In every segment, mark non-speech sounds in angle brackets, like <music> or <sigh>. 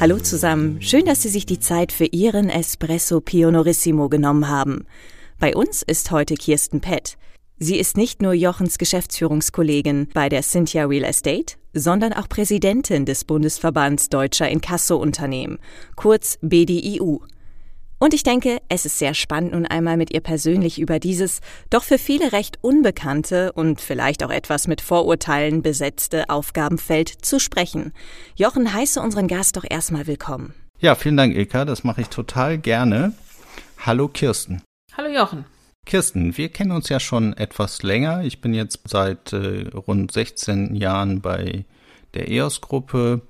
Hallo zusammen, schön, dass Sie sich die Zeit für Ihren Espresso Pionorissimo genommen haben. Bei uns ist heute Kirsten Pett. Sie ist nicht nur Jochens Geschäftsführungskollegin bei der Cynthia Real Estate, sondern auch Präsidentin des Bundesverbands Deutscher Inkasso-Unternehmen, kurz BDIU. Und ich denke, es ist sehr spannend, nun einmal mit ihr persönlich über dieses doch für viele recht unbekannte und vielleicht auch etwas mit Vorurteilen besetzte Aufgabenfeld zu sprechen. Jochen, heiße unseren Gast doch erstmal willkommen. Ja, vielen Dank, Ilka. Das mache ich total gerne. Hallo, Kirsten. Hallo, Jochen. Kirsten, wir kennen uns ja schon etwas länger. Ich bin jetzt seit äh, rund 16 Jahren bei der EOS-Gruppe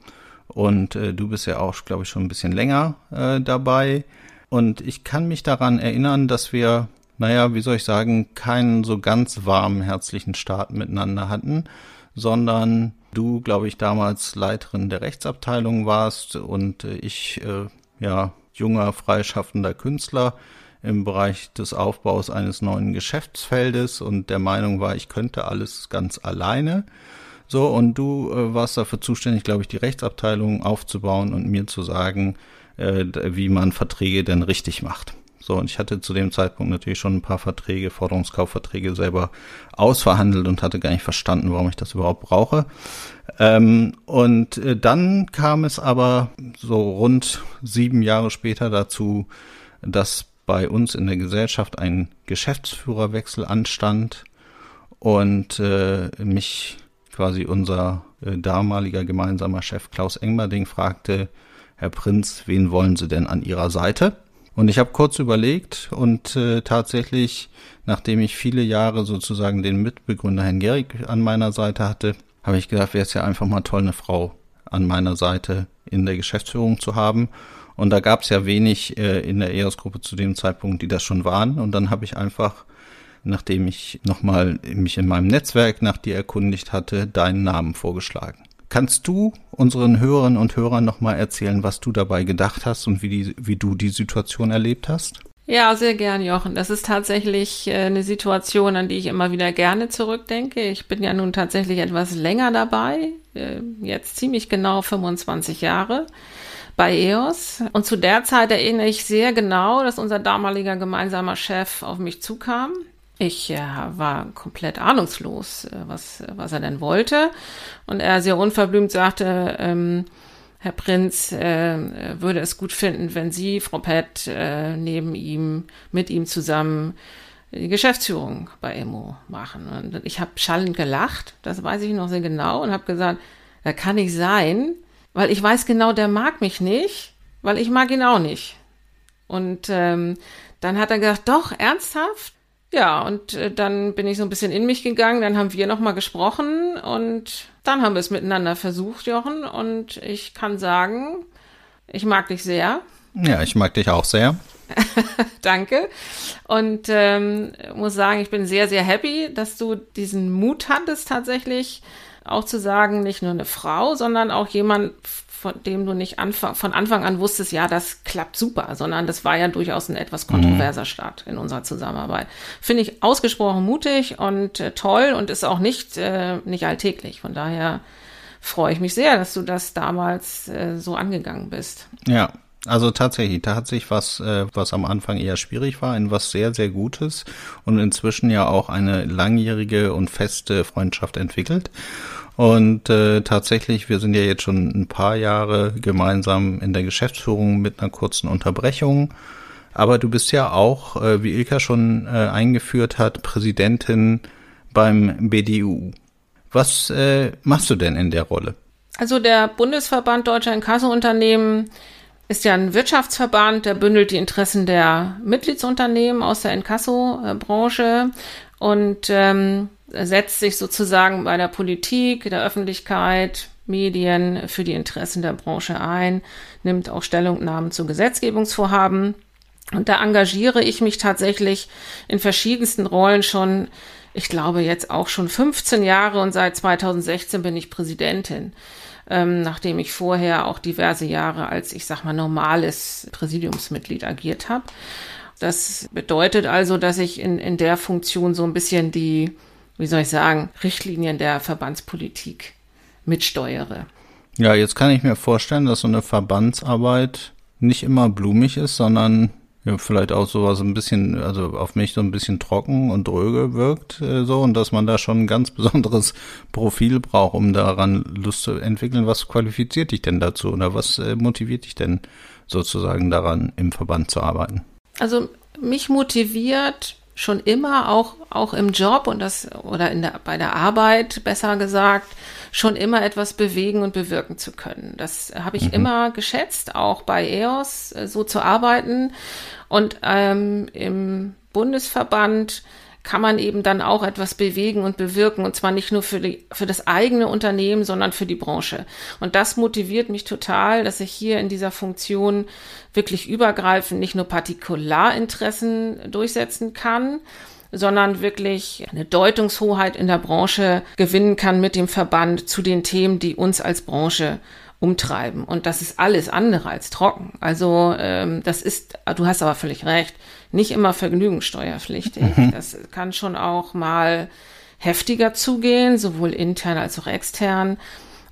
und äh, du bist ja auch, glaube ich, schon ein bisschen länger äh, dabei. Und ich kann mich daran erinnern, dass wir, naja, wie soll ich sagen, keinen so ganz warmen, herzlichen Start miteinander hatten, sondern du, glaube ich, damals Leiterin der Rechtsabteilung warst und ich, äh, ja, junger, freischaffender Künstler im Bereich des Aufbaus eines neuen Geschäftsfeldes und der Meinung war, ich könnte alles ganz alleine. So, und du äh, warst dafür zuständig, glaube ich, die Rechtsabteilung aufzubauen und mir zu sagen, äh, wie man Verträge denn richtig macht. So, und ich hatte zu dem Zeitpunkt natürlich schon ein paar Verträge, Forderungskaufverträge selber ausverhandelt und hatte gar nicht verstanden, warum ich das überhaupt brauche. Ähm, und äh, dann kam es aber so rund sieben Jahre später dazu, dass bei uns in der Gesellschaft ein Geschäftsführerwechsel anstand und äh, mich quasi unser äh, damaliger gemeinsamer Chef Klaus Engmerding fragte, Herr Prinz, wen wollen Sie denn an Ihrer Seite? Und ich habe kurz überlegt und äh, tatsächlich, nachdem ich viele Jahre sozusagen den Mitbegründer Herrn Gehrig an meiner Seite hatte, habe ich gedacht, wäre es ja einfach mal toll, eine Frau an meiner Seite in der Geschäftsführung zu haben. Und da gab es ja wenig äh, in der EOS-Gruppe zu dem Zeitpunkt, die das schon waren. Und dann habe ich einfach, nachdem ich nochmal mich in meinem Netzwerk nach dir erkundigt hatte, deinen Namen vorgeschlagen. Kannst du unseren Hörerinnen und Hörern nochmal erzählen, was du dabei gedacht hast und wie, die, wie du die Situation erlebt hast? Ja, sehr gern, Jochen. Das ist tatsächlich äh, eine Situation, an die ich immer wieder gerne zurückdenke. Ich bin ja nun tatsächlich etwas länger dabei, äh, jetzt ziemlich genau 25 Jahre bei EOS. Und zu der Zeit erinnere ich sehr genau, dass unser damaliger gemeinsamer Chef auf mich zukam ich äh, war komplett ahnungslos, äh, was, was er denn wollte. Und er sehr unverblümt sagte, ähm, Herr Prinz äh, würde es gut finden, wenn Sie, Frau Pett, äh, neben ihm, mit ihm zusammen die Geschäftsführung bei Emo machen. Und ich habe schallend gelacht, das weiß ich noch sehr genau, und habe gesagt, da kann nicht sein, weil ich weiß genau, der mag mich nicht, weil ich mag ihn auch nicht. Und ähm, dann hat er gesagt, doch, ernsthaft? Ja, und äh, dann bin ich so ein bisschen in mich gegangen, dann haben wir nochmal gesprochen und dann haben wir es miteinander versucht, Jochen. Und ich kann sagen, ich mag dich sehr. Ja, ich mag dich auch sehr. <laughs> Danke. Und ähm, muss sagen, ich bin sehr, sehr happy, dass du diesen Mut hattest, tatsächlich auch zu sagen, nicht nur eine Frau, sondern auch jemand, von dem du nicht anfang, von Anfang an wusstest, ja, das klappt super, sondern das war ja durchaus ein etwas kontroverser mhm. Start in unserer Zusammenarbeit. Finde ich ausgesprochen mutig und äh, toll und ist auch nicht, äh, nicht alltäglich. Von daher freue ich mich sehr, dass du das damals äh, so angegangen bist. Ja, also tatsächlich, da hat sich was, äh, was am Anfang eher schwierig war, in was sehr, sehr Gutes und inzwischen ja auch eine langjährige und feste Freundschaft entwickelt. Und äh, tatsächlich, wir sind ja jetzt schon ein paar Jahre gemeinsam in der Geschäftsführung mit einer kurzen Unterbrechung. Aber du bist ja auch, äh, wie Ilka schon äh, eingeführt hat, Präsidentin beim BDU. Was äh, machst du denn in der Rolle? Also der Bundesverband Deutscher Inkassounternehmen ist ja ein Wirtschaftsverband, der bündelt die Interessen der Mitgliedsunternehmen aus der Inkasso-Branche und ähm, setzt sich sozusagen bei der Politik, der Öffentlichkeit, Medien für die Interessen der Branche ein, nimmt auch Stellungnahmen zu Gesetzgebungsvorhaben. Und da engagiere ich mich tatsächlich in verschiedensten Rollen schon, ich glaube jetzt auch schon 15 Jahre und seit 2016 bin ich Präsidentin, ähm, nachdem ich vorher auch diverse Jahre als, ich sag mal, normales Präsidiumsmitglied agiert habe. Das bedeutet also, dass ich in, in der Funktion so ein bisschen die, wie soll ich sagen, Richtlinien der Verbandspolitik mitsteuere. Ja, jetzt kann ich mir vorstellen, dass so eine Verbandsarbeit nicht immer blumig ist, sondern ja, vielleicht auch sowas ein bisschen, also auf mich so ein bisschen trocken und dröge wirkt, äh, so, und dass man da schon ein ganz <laughs> besonderes Profil braucht, um daran Lust zu entwickeln. Was qualifiziert dich denn dazu oder was äh, motiviert dich denn sozusagen daran, im Verband zu arbeiten? Also mich motiviert schon immer auch auch im Job und das oder in der bei der Arbeit besser gesagt schon immer etwas bewegen und bewirken zu können. Das habe ich mhm. immer geschätzt, auch bei EOS äh, so zu arbeiten und ähm, im Bundesverband kann man eben dann auch etwas bewegen und bewirken und zwar nicht nur für, die, für das eigene Unternehmen, sondern für die Branche. Und das motiviert mich total, dass ich hier in dieser Funktion wirklich übergreifend nicht nur Partikularinteressen durchsetzen kann, sondern wirklich eine Deutungshoheit in der Branche gewinnen kann mit dem Verband zu den Themen, die uns als Branche umtreiben. Und das ist alles andere als trocken. Also ähm, das ist, du hast aber völlig recht, nicht immer vergnügungssteuerpflichtig. Mhm. Das kann schon auch mal heftiger zugehen, sowohl intern als auch extern,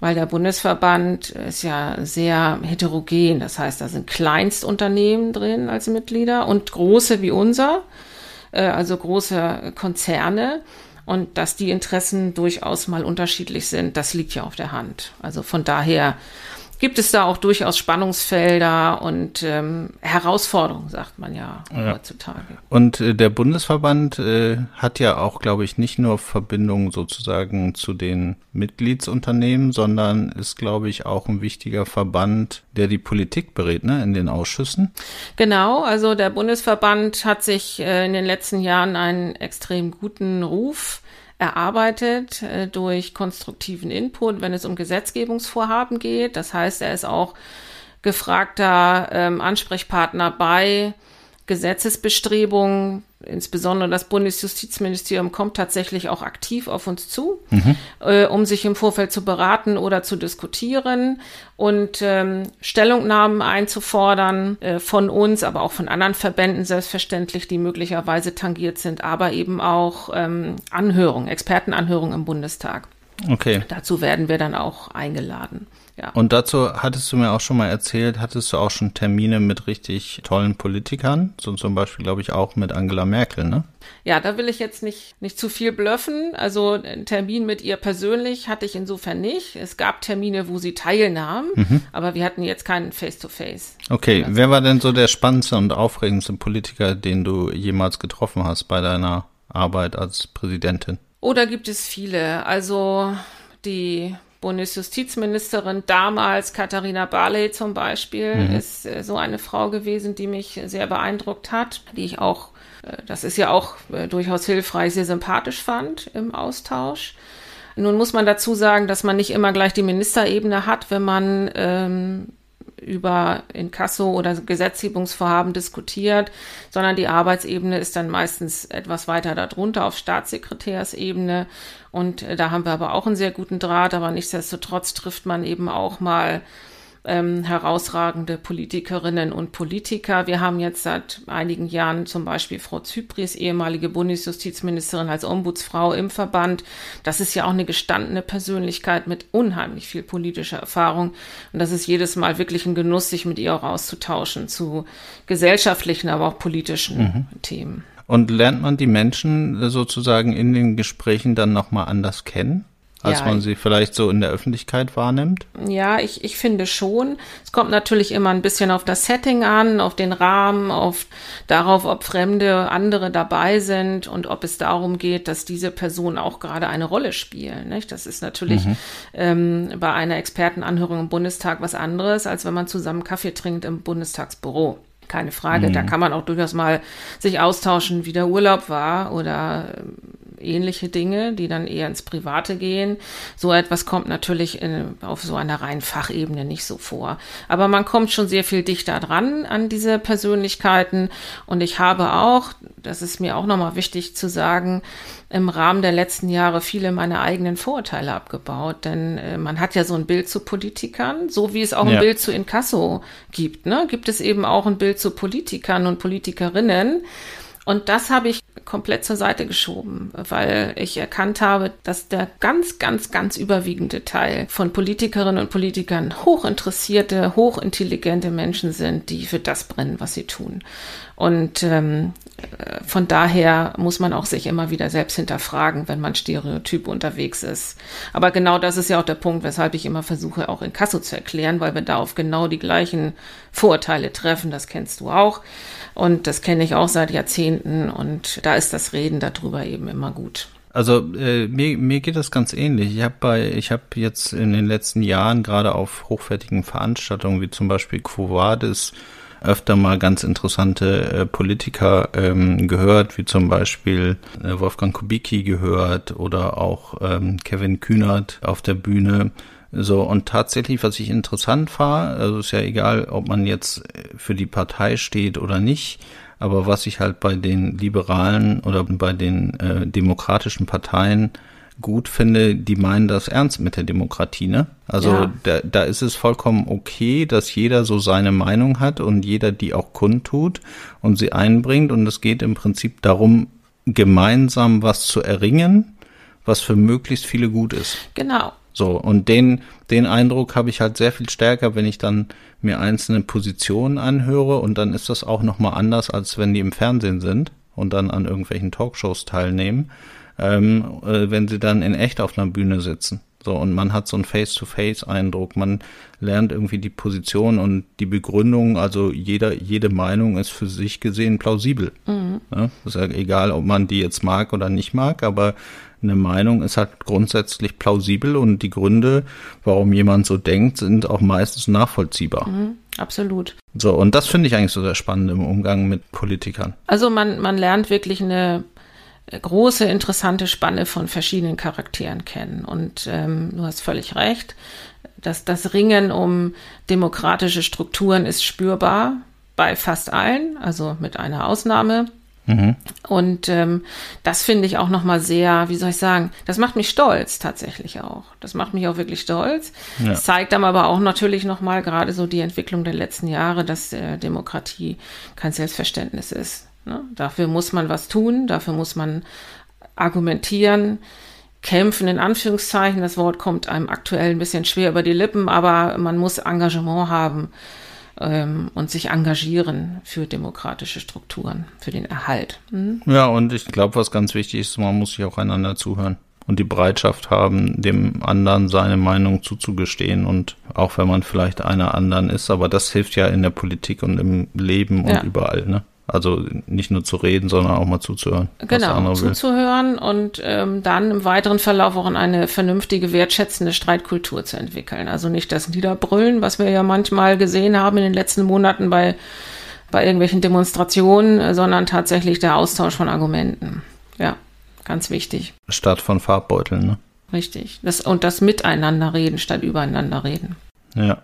weil der Bundesverband ist ja sehr heterogen. Das heißt, da sind Kleinstunternehmen drin als Mitglieder und große wie unser, äh, also große Konzerne. Und dass die Interessen durchaus mal unterschiedlich sind, das liegt ja auf der Hand. Also von daher gibt es da auch durchaus Spannungsfelder und ähm, Herausforderungen, sagt man ja, ja. heutzutage. Und äh, der Bundesverband äh, hat ja auch, glaube ich, nicht nur Verbindungen sozusagen zu den Mitgliedsunternehmen, sondern ist, glaube ich, auch ein wichtiger Verband, der die Politik berät, ne, in den Ausschüssen. Genau, also der Bundesverband hat sich äh, in den letzten Jahren einen extrem guten Ruf erarbeitet äh, durch konstruktiven Input, wenn es um Gesetzgebungsvorhaben geht. Das heißt, er ist auch gefragter ähm, Ansprechpartner bei Gesetzesbestrebungen, insbesondere das Bundesjustizministerium kommt tatsächlich auch aktiv auf uns zu, mhm. äh, um sich im Vorfeld zu beraten oder zu diskutieren und ähm, Stellungnahmen einzufordern äh, von uns, aber auch von anderen Verbänden selbstverständlich, die möglicherweise tangiert sind, aber eben auch ähm, Anhörungen, Expertenanhörungen im Bundestag. Okay. Dazu werden wir dann auch eingeladen. Ja. Und dazu hattest du mir auch schon mal erzählt, hattest du auch schon Termine mit richtig tollen Politikern, so zum Beispiel, glaube ich, auch mit Angela Merkel, ne? Ja, da will ich jetzt nicht, nicht zu viel blöffen. Also einen Termin mit ihr persönlich hatte ich insofern nicht. Es gab Termine, wo sie teilnahm, mhm. aber wir hatten jetzt keinen Face-to-Face. -face. Okay, wer war denn so der spannendste und aufregendste Politiker, den du jemals getroffen hast bei deiner Arbeit als Präsidentin? Oh, da gibt es viele. Also die Bundesjustizministerin damals, Katharina Barley zum Beispiel, mhm. ist äh, so eine Frau gewesen, die mich sehr beeindruckt hat, die ich auch, äh, das ist ja auch äh, durchaus hilfreich, sehr sympathisch fand im Austausch. Nun muss man dazu sagen, dass man nicht immer gleich die Ministerebene hat, wenn man ähm, über Inkasso oder Gesetzgebungsvorhaben diskutiert, sondern die Arbeitsebene ist dann meistens etwas weiter darunter auf Staatssekretärsebene. Und äh, da haben wir aber auch einen sehr guten Draht, aber nichtsdestotrotz trifft man eben auch mal ähm, herausragende Politikerinnen und Politiker. Wir haben jetzt seit einigen Jahren zum Beispiel Frau Zypries, ehemalige Bundesjustizministerin, als Ombudsfrau im Verband. Das ist ja auch eine gestandene Persönlichkeit mit unheimlich viel politischer Erfahrung. Und das ist jedes Mal wirklich ein Genuss, sich mit ihr auch auszutauschen zu gesellschaftlichen, aber auch politischen mhm. Themen. Und lernt man die Menschen sozusagen in den Gesprächen dann nochmal anders kennen? Als ja, man sie vielleicht so in der Öffentlichkeit wahrnimmt? Ja, ich, ich finde schon. Es kommt natürlich immer ein bisschen auf das Setting an, auf den Rahmen, auf darauf, ob Fremde, andere dabei sind und ob es darum geht, dass diese Personen auch gerade eine Rolle spielen. Nicht? Das ist natürlich mhm. ähm, bei einer Expertenanhörung im Bundestag was anderes, als wenn man zusammen Kaffee trinkt im Bundestagsbüro keine Frage. Mhm. Da kann man auch durchaus mal sich austauschen, wie der Urlaub war oder ähnliche Dinge, die dann eher ins Private gehen. So etwas kommt natürlich in, auf so einer reinen Fachebene nicht so vor. Aber man kommt schon sehr viel dichter dran an diese Persönlichkeiten. Und ich habe auch, das ist mir auch nochmal wichtig zu sagen, im Rahmen der letzten Jahre viele meiner eigenen Vorurteile abgebaut. Denn äh, man hat ja so ein Bild zu Politikern, so wie es auch ein Bild zu Inkasso gibt. Ne? Gibt es eben auch ein Bild zu Politikern und Politikerinnen. Und das habe ich komplett zur Seite geschoben, weil ich erkannt habe, dass der ganz, ganz, ganz überwiegende Teil von Politikerinnen und Politikern hochinteressierte, hochintelligente Menschen sind, die für das brennen, was sie tun. Und ähm, von daher muss man auch sich immer wieder selbst hinterfragen, wenn man stereotyp unterwegs ist. Aber genau das ist ja auch der Punkt, weshalb ich immer versuche, auch in Kasso zu erklären, weil wir da auf genau die gleichen Vorurteile treffen. Das kennst du auch. Und das kenne ich auch seit Jahrzehnten und da ist das Reden darüber eben immer gut. Also äh, mir, mir geht das ganz ähnlich. Ich habe bei, jetzt in den letzten Jahren gerade auf hochwertigen Veranstaltungen wie zum Beispiel Quo Vadis öfter mal ganz interessante äh, Politiker ähm, gehört, wie zum Beispiel äh, Wolfgang Kubicki gehört oder auch ähm, Kevin Kühnert auf der Bühne. So, und tatsächlich, was ich interessant war, also ist ja egal, ob man jetzt für die Partei steht oder nicht, aber was ich halt bei den liberalen oder bei den äh, demokratischen Parteien gut finde, die meinen das ernst mit der Demokratie, ne? Also ja. da, da ist es vollkommen okay, dass jeder so seine Meinung hat und jeder die auch kundtut und sie einbringt und es geht im Prinzip darum, gemeinsam was zu erringen, was für möglichst viele gut ist. Genau. So, und den, den Eindruck habe ich halt sehr viel stärker, wenn ich dann mir einzelne Positionen anhöre und dann ist das auch nochmal anders, als wenn die im Fernsehen sind und dann an irgendwelchen Talkshows teilnehmen, ähm, äh, wenn sie dann in echt auf einer Bühne sitzen. So, und man hat so einen Face-to-Face-Eindruck. Man lernt irgendwie die Position und die Begründung, also jeder, jede Meinung ist für sich gesehen plausibel. Mhm. Ja, ist ja egal, ob man die jetzt mag oder nicht mag, aber eine Meinung ist halt grundsätzlich plausibel und die Gründe, warum jemand so denkt, sind auch meistens nachvollziehbar. Mhm, absolut. So, und das finde ich eigentlich so sehr spannend im Umgang mit Politikern. Also man, man lernt wirklich eine große, interessante Spanne von verschiedenen Charakteren kennen. Und ähm, du hast völlig recht, dass das Ringen um demokratische Strukturen ist spürbar bei fast allen, also mit einer Ausnahme. Mhm. Und ähm, das finde ich auch nochmal sehr, wie soll ich sagen, das macht mich stolz tatsächlich auch. Das macht mich auch wirklich stolz. Ja. Das zeigt dann aber auch natürlich nochmal gerade so die Entwicklung der letzten Jahre, dass äh, Demokratie kein Selbstverständnis ist. Ne? Dafür muss man was tun, dafür muss man argumentieren, kämpfen in Anführungszeichen. Das Wort kommt einem aktuell ein bisschen schwer über die Lippen, aber man muss Engagement haben ähm, und sich engagieren für demokratische Strukturen, für den Erhalt. Mhm. Ja, und ich glaube, was ganz wichtig ist, man muss sich auch einander zuhören und die Bereitschaft haben, dem anderen seine Meinung zuzugestehen und auch wenn man vielleicht einer anderen ist, aber das hilft ja in der Politik und im Leben und ja. überall, ne? Also nicht nur zu reden, sondern auch mal zuzuhören. Genau, zuzuhören und ähm, dann im weiteren Verlauf auch eine vernünftige, wertschätzende Streitkultur zu entwickeln. Also nicht das Niederbrüllen, was wir ja manchmal gesehen haben in den letzten Monaten bei, bei irgendwelchen Demonstrationen, sondern tatsächlich der Austausch von Argumenten. Ja, ganz wichtig. Statt von Farbbeuteln, ne? Richtig. Das, und das Miteinander reden statt übereinander reden. Ja.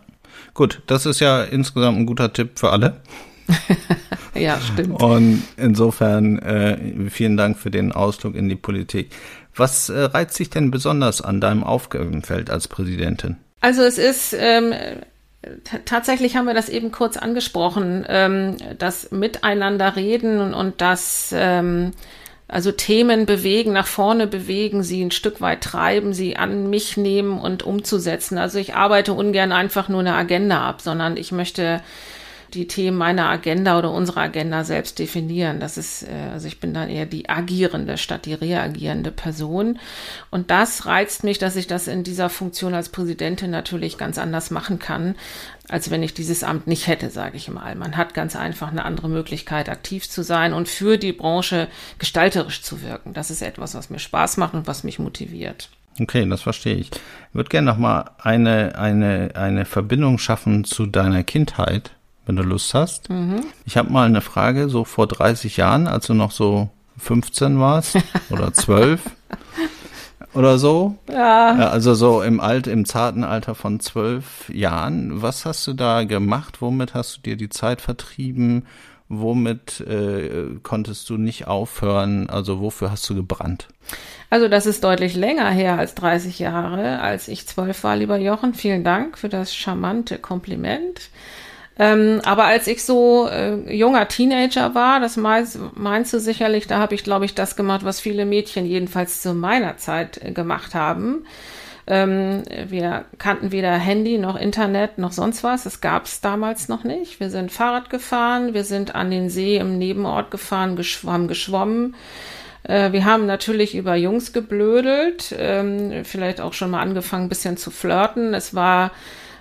Gut, das ist ja insgesamt ein guter Tipp für alle. <laughs> ja, <laughs> stimmt. Und insofern äh, vielen Dank für den Ausflug in die Politik. Was äh, reizt sich denn besonders an deinem Aufgabenfeld als Präsidentin? Also es ist ähm, tatsächlich haben wir das eben kurz angesprochen, ähm, das Miteinander reden und, und das ähm, also Themen bewegen, nach vorne bewegen, sie ein Stück weit treiben, sie an mich nehmen und umzusetzen. Also ich arbeite ungern einfach nur eine Agenda ab, sondern ich möchte die Themen meiner Agenda oder unserer Agenda selbst definieren. Das ist, äh, also ich bin dann eher die agierende statt die reagierende Person. Und das reizt mich, dass ich das in dieser Funktion als Präsidentin natürlich ganz anders machen kann, als wenn ich dieses Amt nicht hätte, sage ich mal. Man hat ganz einfach eine andere Möglichkeit, aktiv zu sein und für die Branche gestalterisch zu wirken. Das ist etwas, was mir Spaß macht und was mich motiviert. Okay, das verstehe ich. Ich würde gerne noch mal eine, eine, eine Verbindung schaffen zu deiner Kindheit wenn du Lust hast. Mhm. Ich habe mal eine Frage, so vor 30 Jahren, als du noch so 15 warst <laughs> oder 12 oder so. Ja. Also so im Alt, im zarten Alter von zwölf Jahren. Was hast du da gemacht? Womit hast du dir die Zeit vertrieben? Womit äh, konntest du nicht aufhören? Also wofür hast du gebrannt? Also das ist deutlich länger her als 30 Jahre, als ich zwölf war, lieber Jochen. Vielen Dank für das charmante Kompliment. Ähm, aber als ich so äh, junger Teenager war, das meinst, meinst du sicherlich, da habe ich, glaube ich, das gemacht, was viele Mädchen jedenfalls zu meiner Zeit äh, gemacht haben. Ähm, wir kannten weder Handy noch Internet noch sonst was. Das gab es damals noch nicht. Wir sind Fahrrad gefahren, wir sind an den See im Nebenort gefahren, geschwommen, geschwommen. Äh, wir haben natürlich über Jungs geblödelt, ähm, vielleicht auch schon mal angefangen, ein bisschen zu flirten. Es war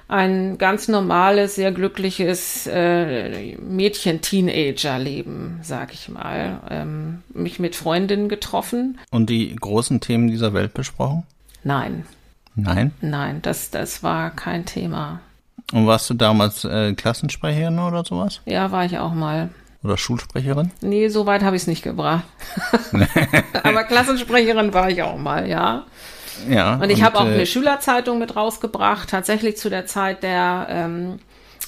ein ganz normales, sehr glückliches äh, Mädchen-Teenager-Leben, sag ich mal. Ähm, mich mit Freundinnen getroffen. Und die großen Themen dieser Welt besprochen? Nein. Nein? Nein, das, das war kein Thema. Und warst du damals äh, Klassensprecherin oder sowas? Ja, war ich auch mal. Oder Schulsprecherin? Nee, so weit habe ich es nicht gebracht. <laughs> Aber Klassensprecherin war ich auch mal, ja. Ja. Und ich habe auch äh, eine Schülerzeitung mit rausgebracht, tatsächlich zu der Zeit der ähm,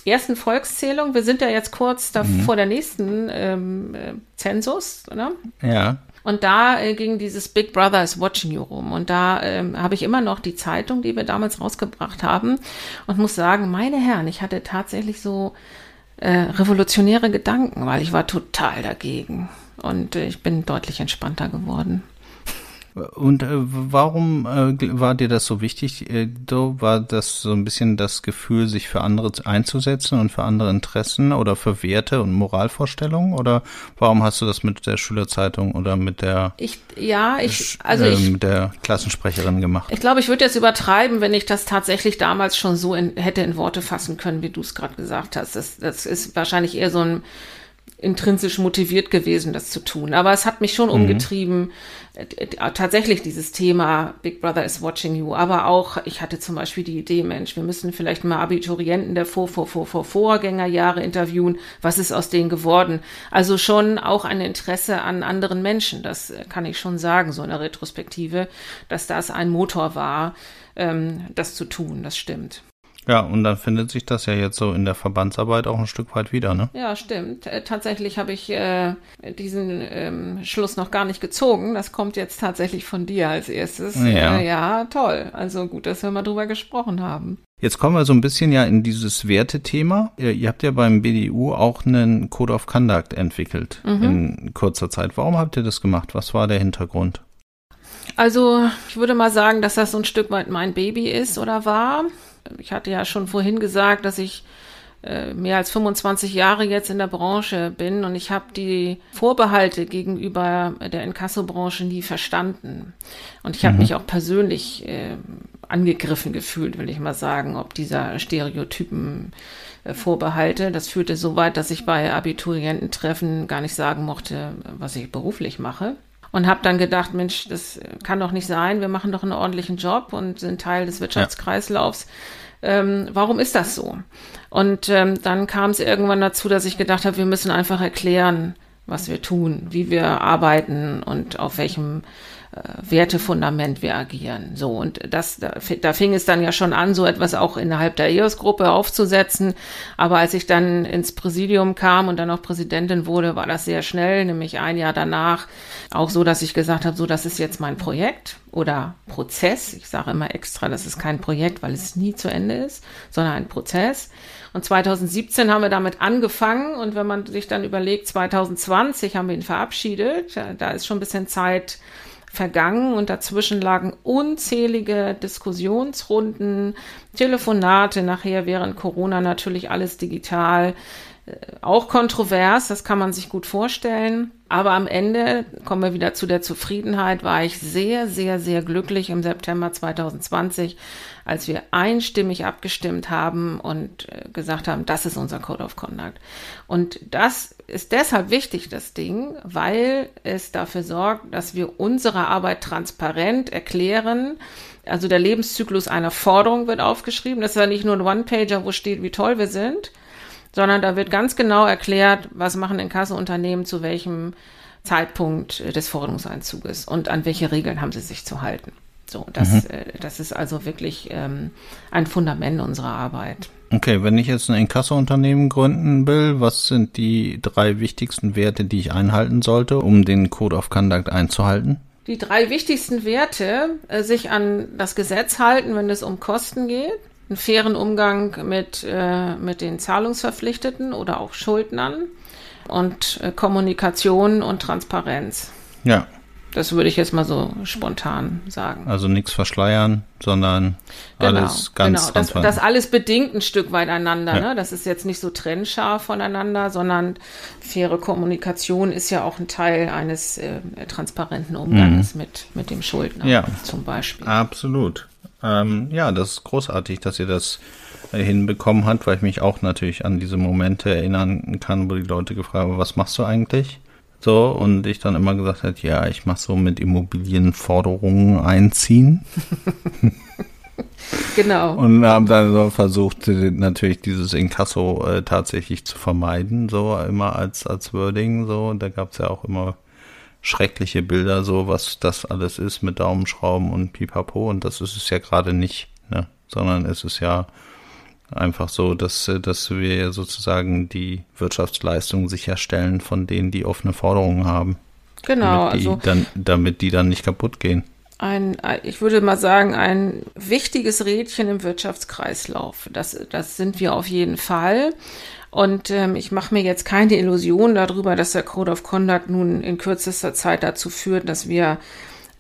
ersten Volkszählung. Wir sind ja jetzt kurz da mhm. vor der nächsten ähm, äh, Zensus, oder? Ja. Und da äh, ging dieses Big Brother is watching you rum. Und da ähm, habe ich immer noch die Zeitung, die wir damals rausgebracht haben. Und muss sagen, meine Herren, ich hatte tatsächlich so äh, revolutionäre Gedanken, weil ich war total dagegen. Und äh, ich bin deutlich entspannter geworden. Und äh, warum äh, war dir das so wichtig? Äh, war das so ein bisschen das Gefühl, sich für andere einzusetzen und für andere Interessen oder für Werte und Moralvorstellungen? Oder warum hast du das mit der Schülerzeitung oder mit der ich, ja, ich, also ich, mit der Klassensprecherin gemacht? Ich glaube, ich würde jetzt übertreiben, wenn ich das tatsächlich damals schon so in, hätte in Worte fassen können, wie du es gerade gesagt hast. Das, das ist wahrscheinlich eher so ein intrinsisch motiviert gewesen, das zu tun. Aber es hat mich schon mhm. umgetrieben, äh, tatsächlich dieses Thema Big Brother is watching you. Aber auch, ich hatte zum Beispiel die Idee, Mensch, wir müssen vielleicht mal Abiturienten der Vor, Vor, Vor, Vor, Vorgängerjahre interviewen. Was ist aus denen geworden? Also schon auch ein Interesse an anderen Menschen. Das kann ich schon sagen, so in der Retrospektive, dass das ein Motor war, ähm, das zu tun. Das stimmt. Ja, und dann findet sich das ja jetzt so in der Verbandsarbeit auch ein Stück weit wieder, ne? Ja, stimmt. Äh, tatsächlich habe ich äh, diesen ähm, Schluss noch gar nicht gezogen. Das kommt jetzt tatsächlich von dir als erstes. Ja, äh, ja toll. Also gut, dass wir mal drüber gesprochen haben. Jetzt kommen wir so ein bisschen ja in dieses Wertethema. Ihr, ihr habt ja beim BDU auch einen Code of Conduct entwickelt mhm. in kurzer Zeit. Warum habt ihr das gemacht? Was war der Hintergrund? Also, ich würde mal sagen, dass das so ein Stück weit mein Baby ist oder war ich hatte ja schon vorhin gesagt, dass ich äh, mehr als 25 Jahre jetzt in der Branche bin und ich habe die Vorbehalte gegenüber der Inkassobranche nie verstanden. Und ich habe mhm. mich auch persönlich äh, angegriffen gefühlt, will ich mal sagen, ob dieser Stereotypen äh, Vorbehalte. Das führte so weit, dass ich bei Abituriententreffen gar nicht sagen mochte, was ich beruflich mache und habe dann gedacht, Mensch, das kann doch nicht sein. Wir machen doch einen ordentlichen Job und sind Teil des Wirtschaftskreislaufs. Ähm, warum ist das so? Und ähm, dann kam es irgendwann dazu, dass ich gedacht habe, wir müssen einfach erklären, was wir tun, wie wir arbeiten und auf welchem Wertefundament wir agieren. So, und das, da, da fing es dann ja schon an, so etwas auch innerhalb der EOS-Gruppe aufzusetzen. Aber als ich dann ins Präsidium kam und dann auch Präsidentin wurde, war das sehr schnell, nämlich ein Jahr danach auch so, dass ich gesagt habe, so, das ist jetzt mein Projekt oder Prozess. Ich sage immer extra, das ist kein Projekt, weil es nie zu Ende ist, sondern ein Prozess. Und 2017 haben wir damit angefangen und wenn man sich dann überlegt, 2020 haben wir ihn verabschiedet, da ist schon ein bisschen Zeit vergangen und dazwischen lagen unzählige Diskussionsrunden, Telefonate, nachher während Corona natürlich alles digital, äh, auch kontrovers, das kann man sich gut vorstellen. Aber am Ende, kommen wir wieder zu der Zufriedenheit, war ich sehr, sehr, sehr glücklich im September 2020, als wir einstimmig abgestimmt haben und äh, gesagt haben, das ist unser Code of Conduct. Und das ist deshalb wichtig, das Ding, weil es dafür sorgt, dass wir unsere Arbeit transparent erklären. Also der Lebenszyklus einer Forderung wird aufgeschrieben. Das ist ja nicht nur ein One-Pager, wo steht, wie toll wir sind, sondern da wird ganz genau erklärt, was machen Inkassounternehmen zu welchem Zeitpunkt des Forderungseinzuges und an welche Regeln haben sie sich zu halten. So, das, mhm. äh, das ist also wirklich ähm, ein Fundament unserer Arbeit. Okay, wenn ich jetzt ein Inkasso-Unternehmen gründen will, was sind die drei wichtigsten Werte, die ich einhalten sollte, um den Code of Conduct einzuhalten? Die drei wichtigsten Werte, äh, sich an das Gesetz halten, wenn es um Kosten geht, einen fairen Umgang mit, äh, mit den Zahlungsverpflichteten oder auch Schuldnern und äh, Kommunikation und Transparenz. Ja. Das würde ich jetzt mal so spontan sagen. Also nichts verschleiern, sondern genau, alles ganz genau. Das, das, alles bedingt ein Stück weit einander. Ja. Ne? Das ist jetzt nicht so trennscharf voneinander, sondern faire Kommunikation ist ja auch ein Teil eines äh, transparenten Umgangs mhm. mit, mit dem Schuldner ja. zum Beispiel. Absolut. Ähm, ja, das ist großartig, dass ihr das hinbekommen habt, weil ich mich auch natürlich an diese Momente erinnern kann, wo die Leute gefragt haben, was machst du eigentlich? So, und ich dann immer gesagt hat, ja, ich mache so mit Immobilienforderungen einziehen. <laughs> genau. Und haben dann so versucht, natürlich dieses Inkasso äh, tatsächlich zu vermeiden, so immer als, als Wording, so. Und da gab es ja auch immer schreckliche Bilder, so was das alles ist mit Daumenschrauben und Pipapo. Und das ist es ja gerade nicht, ne? Sondern es ist ja Einfach so, dass, äh, dass wir sozusagen die Wirtschaftsleistung sicherstellen von denen, die offene Forderungen haben. Genau, damit die also. Dann, damit die dann nicht kaputt gehen. Ein, ich würde mal sagen, ein wichtiges Rädchen im Wirtschaftskreislauf. Das, das sind wir auf jeden Fall. Und ähm, ich mache mir jetzt keine Illusion darüber, dass der Code of Conduct nun in kürzester Zeit dazu führt, dass wir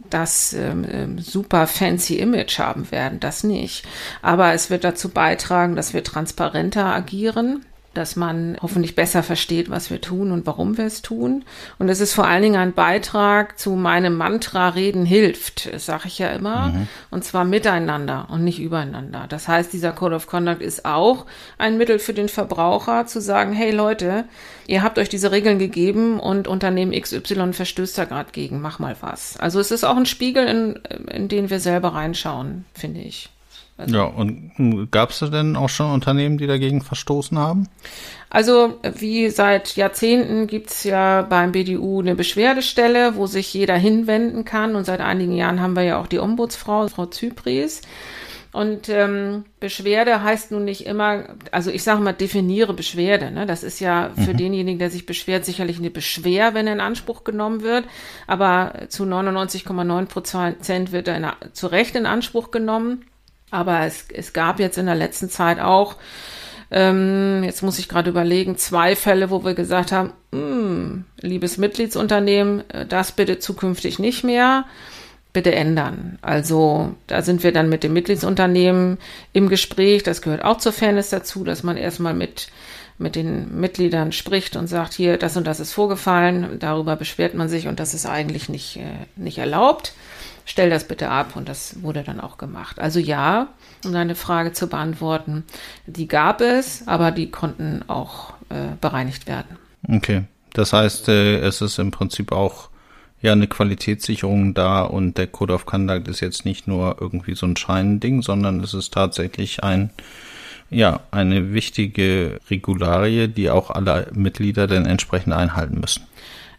das ähm, ähm, super fancy Image haben werden, das nicht. Aber es wird dazu beitragen, dass wir transparenter agieren, dass man hoffentlich besser versteht, was wir tun und warum wir es tun. Und es ist vor allen Dingen ein Beitrag zu meinem Mantra Reden hilft, sage ich ja immer, mhm. und zwar miteinander und nicht übereinander. Das heißt, dieser Code of Conduct ist auch ein Mittel für den Verbraucher zu sagen, hey Leute, ihr habt euch diese Regeln gegeben und Unternehmen XY verstößt da gerade gegen, mach mal was. Also es ist auch ein Spiegel, in, in den wir selber reinschauen, finde ich. Also, ja, und gab es denn auch schon Unternehmen, die dagegen verstoßen haben? Also wie seit Jahrzehnten gibt es ja beim BDU eine Beschwerdestelle, wo sich jeder hinwenden kann. Und seit einigen Jahren haben wir ja auch die Ombudsfrau, Frau Zypries. Und ähm, Beschwerde heißt nun nicht immer, also ich sage mal, definiere Beschwerde. Ne? Das ist ja für mhm. denjenigen, der sich beschwert, sicherlich eine Beschwer, wenn er in Anspruch genommen wird. Aber zu 99,9 Prozent wird er in, zu Recht in Anspruch genommen. Aber es, es gab jetzt in der letzten Zeit auch, ähm, jetzt muss ich gerade überlegen, zwei Fälle, wo wir gesagt haben, hm, liebes Mitgliedsunternehmen, äh, das bitte zukünftig nicht mehr, bitte ändern. Also da sind wir dann mit dem Mitgliedsunternehmen im Gespräch. Das gehört auch zur Fairness dazu, dass man erstmal mit mit den Mitgliedern spricht und sagt, hier, das und das ist vorgefallen, darüber beschwert man sich und das ist eigentlich nicht, äh, nicht erlaubt stell das bitte ab. Und das wurde dann auch gemacht. Also ja, um deine Frage zu beantworten, die gab es, aber die konnten auch äh, bereinigt werden. Okay. Das heißt, äh, es ist im Prinzip auch ja eine Qualitätssicherung da und der Code of Conduct ist jetzt nicht nur irgendwie so ein Scheinending, sondern es ist tatsächlich ein ja, eine wichtige Regularie, die auch alle Mitglieder dann entsprechend einhalten müssen.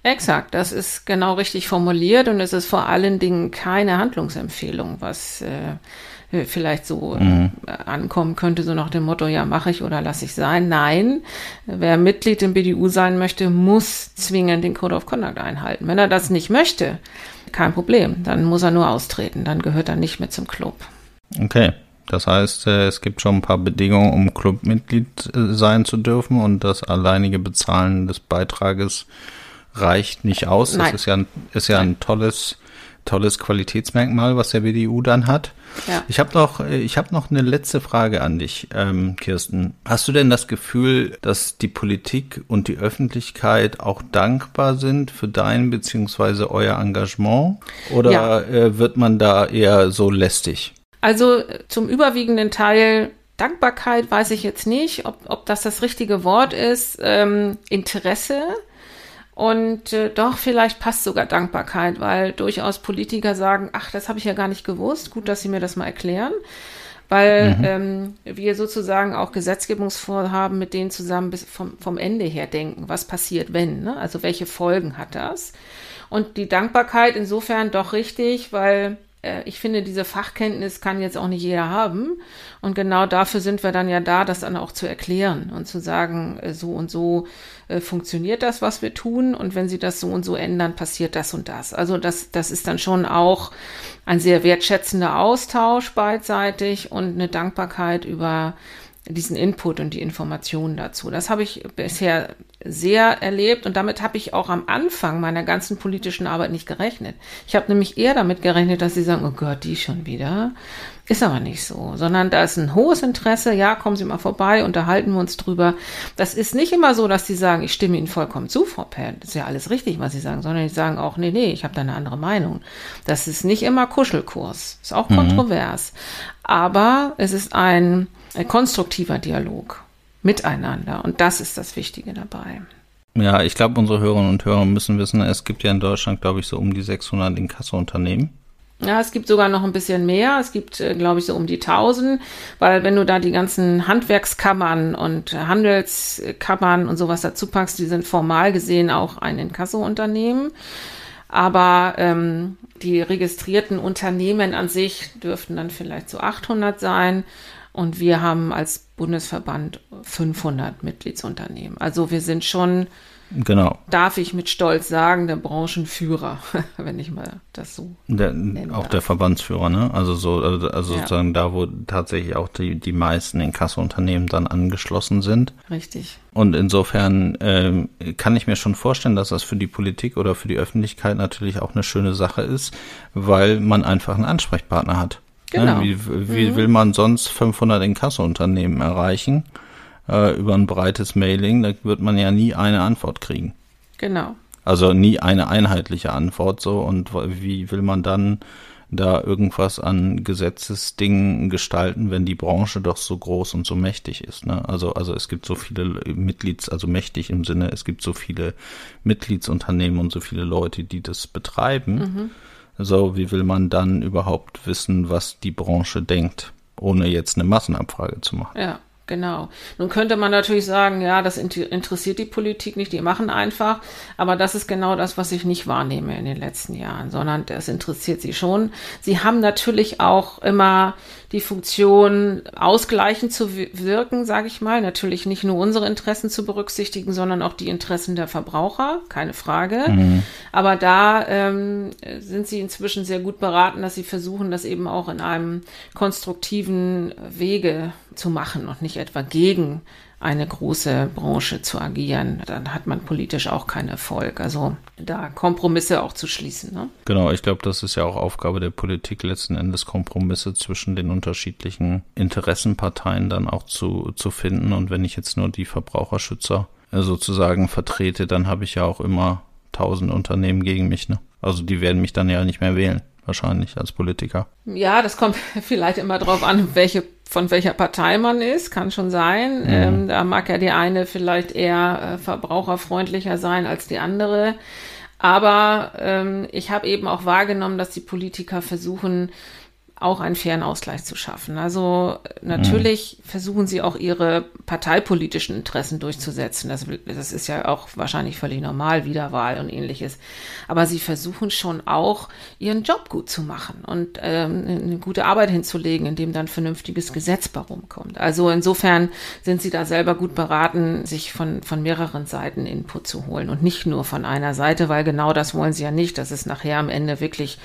Exakt, das ist genau richtig formuliert und es ist vor allen Dingen keine Handlungsempfehlung, was äh, vielleicht so mhm. äh, ankommen könnte, so nach dem Motto, ja, mache ich oder lasse ich sein. Nein, wer Mitglied im BDU sein möchte, muss zwingend den Code of Conduct einhalten. Wenn er das nicht möchte, kein Problem, dann muss er nur austreten, dann gehört er nicht mehr zum Club. Okay. Das heißt, äh, es gibt schon ein paar Bedingungen, um Clubmitglied äh, sein zu dürfen und das alleinige Bezahlen des Beitrages reicht nicht aus. Nein. Das ist ja, ein, ist ja ein tolles, tolles Qualitätsmerkmal, was der BDU dann hat. Ja. Ich habe noch, ich habe noch eine letzte Frage an dich, ähm, Kirsten. Hast du denn das Gefühl, dass die Politik und die Öffentlichkeit auch dankbar sind für dein bzw. euer Engagement? Oder ja. äh, wird man da eher so lästig? Also zum überwiegenden Teil Dankbarkeit weiß ich jetzt nicht, ob, ob das das richtige Wort ist. Ähm, Interesse und äh, doch, vielleicht passt sogar Dankbarkeit, weil durchaus Politiker sagen, ach, das habe ich ja gar nicht gewusst. Gut, dass Sie mir das mal erklären. weil mhm. ähm, wir sozusagen auch Gesetzgebungsvorhaben mit denen zusammen bis vom, vom Ende her denken. Was passiert, wenn? Ne? Also welche Folgen hat das? Und die Dankbarkeit insofern doch richtig, weil ich finde, diese Fachkenntnis kann jetzt auch nicht jeder haben. Und genau dafür sind wir dann ja da, das dann auch zu erklären und zu sagen, äh, so und so äh, funktioniert das, was wir tun. Und wenn Sie das so und so ändern, passiert das und das. Also das, das ist dann schon auch ein sehr wertschätzender Austausch beidseitig und eine Dankbarkeit über diesen Input und die Informationen dazu. Das habe ich bisher sehr erlebt und damit habe ich auch am Anfang meiner ganzen politischen Arbeit nicht gerechnet. Ich habe nämlich eher damit gerechnet, dass sie sagen, oh Gott, die schon wieder. Ist aber nicht so, sondern da ist ein hohes Interesse. Ja, kommen Sie mal vorbei, unterhalten wir uns drüber. Das ist nicht immer so, dass Sie sagen, ich stimme Ihnen vollkommen zu, Frau Penn. Das ist ja alles richtig, was Sie sagen, sondern die sagen auch, nee, nee, ich habe da eine andere Meinung. Das ist nicht immer Kuschelkurs. Ist auch mhm. kontrovers. Aber es ist ein ein konstruktiver Dialog miteinander. Und das ist das Wichtige dabei. Ja, ich glaube, unsere Hörerinnen und Hörer müssen wissen, es gibt ja in Deutschland, glaube ich, so um die 600 Inkasso-Unternehmen. Ja, es gibt sogar noch ein bisschen mehr. Es gibt, äh, glaube ich, so um die 1000, weil wenn du da die ganzen Handwerkskammern und Handelskammern und sowas dazu packst, die sind formal gesehen auch ein Inkasso-Unternehmen. Aber ähm, die registrierten Unternehmen an sich dürften dann vielleicht so 800 sein. Und wir haben als Bundesverband 500 Mitgliedsunternehmen. Also wir sind schon, genau. darf ich mit Stolz sagen, der Branchenführer, <laughs> wenn ich mal das so der, Auch der Verbandsführer, ne? Also so, also, also ja. sozusagen da, wo tatsächlich auch die, die meisten Inkassounternehmen dann angeschlossen sind. Richtig. Und insofern ähm, kann ich mir schon vorstellen, dass das für die Politik oder für die Öffentlichkeit natürlich auch eine schöne Sache ist, weil man einfach einen Ansprechpartner hat. Genau. Wie, wie mhm. will man sonst 500 Inkasso-Unternehmen erreichen? Äh, über ein breites Mailing, da wird man ja nie eine Antwort kriegen. Genau. Also nie eine einheitliche Antwort so. Und wie will man dann da irgendwas an Gesetzesdingen gestalten, wenn die Branche doch so groß und so mächtig ist. Ne? Also, also es gibt so viele Mitglieds, also mächtig im Sinne, es gibt so viele Mitgliedsunternehmen und so viele Leute, die das betreiben. Mhm. So, wie will man dann überhaupt wissen, was die Branche denkt, ohne jetzt eine Massenabfrage zu machen? Ja. Genau. Nun könnte man natürlich sagen, ja, das interessiert die Politik nicht, die machen einfach. Aber das ist genau das, was ich nicht wahrnehme in den letzten Jahren, sondern das interessiert sie schon. Sie haben natürlich auch immer die Funktion, ausgleichend zu wirken, sage ich mal. Natürlich nicht nur unsere Interessen zu berücksichtigen, sondern auch die Interessen der Verbraucher, keine Frage. Mhm. Aber da ähm, sind sie inzwischen sehr gut beraten, dass sie versuchen, das eben auch in einem konstruktiven Wege zu machen und nicht etwa gegen eine große Branche zu agieren, dann hat man politisch auch keinen Erfolg. Also da Kompromisse auch zu schließen. Ne? Genau, ich glaube, das ist ja auch Aufgabe der Politik, letzten Endes Kompromisse zwischen den unterschiedlichen Interessenparteien dann auch zu, zu finden. Und wenn ich jetzt nur die Verbraucherschützer äh, sozusagen vertrete, dann habe ich ja auch immer tausend Unternehmen gegen mich. Ne? Also die werden mich dann ja nicht mehr wählen wahrscheinlich als Politiker. Ja, das kommt <laughs> vielleicht immer drauf an, welche von welcher Partei man ist, kann schon sein. Mhm. Ähm, da mag ja die eine vielleicht eher äh, verbraucherfreundlicher sein als die andere. Aber ähm, ich habe eben auch wahrgenommen, dass die Politiker versuchen, auch einen fairen Ausgleich zu schaffen. Also natürlich mhm. versuchen sie auch ihre parteipolitischen Interessen durchzusetzen. Das, das ist ja auch wahrscheinlich völlig normal, Wiederwahl und ähnliches. Aber sie versuchen schon auch, ihren Job gut zu machen und ähm, eine gute Arbeit hinzulegen, indem dann vernünftiges Gesetz bei rumkommt. Also insofern sind sie da selber gut beraten, sich von, von mehreren Seiten Input zu holen und nicht nur von einer Seite, weil genau das wollen sie ja nicht, dass es nachher am Ende wirklich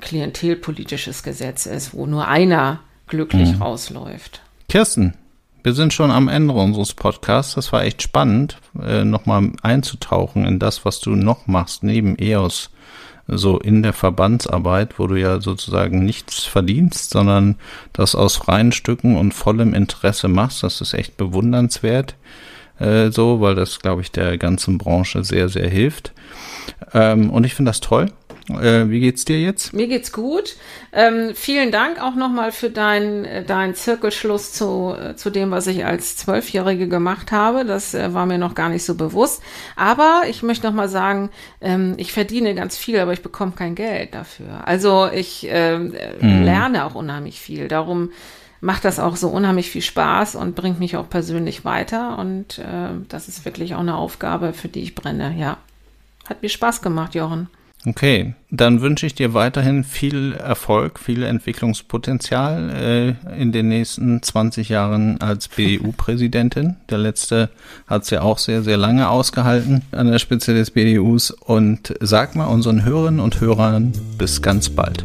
klientelpolitisches Gesetz ist ist, wo nur einer glücklich mhm. rausläuft. Kirsten, wir sind schon am Ende unseres Podcasts. Das war echt spannend, äh, nochmal einzutauchen in das, was du noch machst, neben EOS, so in der Verbandsarbeit, wo du ja sozusagen nichts verdienst, sondern das aus freien Stücken und vollem Interesse machst. Das ist echt bewundernswert, äh, so, weil das, glaube ich, der ganzen Branche sehr, sehr hilft. Ähm, und ich finde das toll. Äh, wie geht's dir jetzt? Mir geht's gut. Ähm, vielen Dank auch nochmal für deinen äh, dein Zirkelschluss zu, äh, zu dem, was ich als Zwölfjährige gemacht habe. Das äh, war mir noch gar nicht so bewusst. Aber ich möchte nochmal sagen, ähm, ich verdiene ganz viel, aber ich bekomme kein Geld dafür. Also ich ähm, mhm. lerne auch unheimlich viel. Darum macht das auch so unheimlich viel Spaß und bringt mich auch persönlich weiter. Und äh, das ist wirklich auch eine Aufgabe, für die ich brenne. Ja, hat mir Spaß gemacht, Jochen. Okay, dann wünsche ich dir weiterhin viel Erfolg, viel Entwicklungspotenzial äh, in den nächsten 20 Jahren als BDU-Präsidentin. Der letzte hat es ja auch sehr, sehr lange ausgehalten an der Spitze des BDUs. Und sag mal unseren Hörerinnen und Hörern bis ganz bald.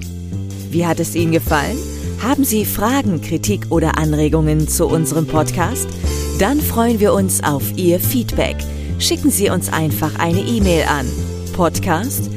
Wie hat es Ihnen gefallen? Haben Sie Fragen, Kritik oder Anregungen zu unserem Podcast? Dann freuen wir uns auf Ihr Feedback. Schicken Sie uns einfach eine E-Mail an podcast@